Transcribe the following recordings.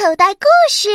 口袋故事。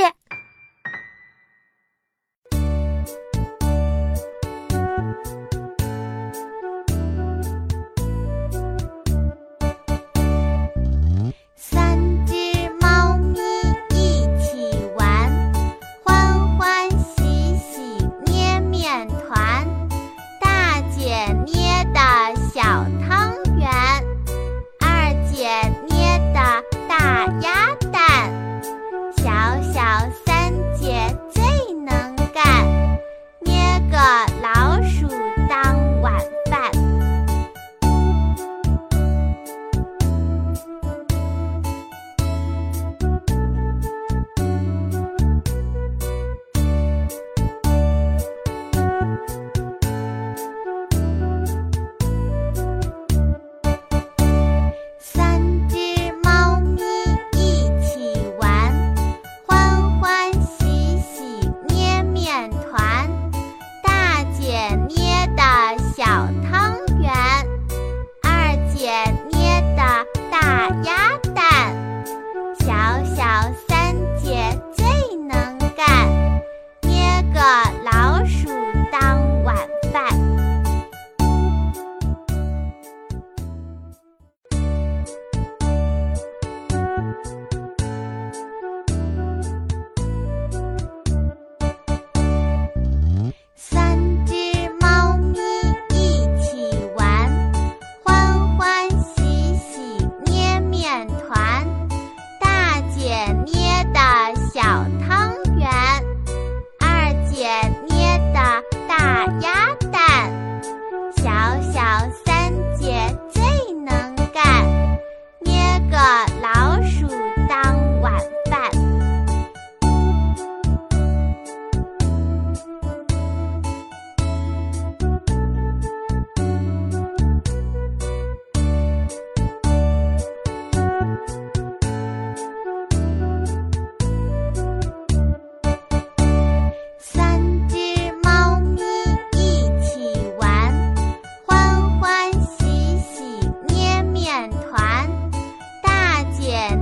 牙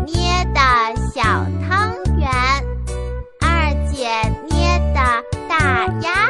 捏的小汤圆，二姐捏的大鸭。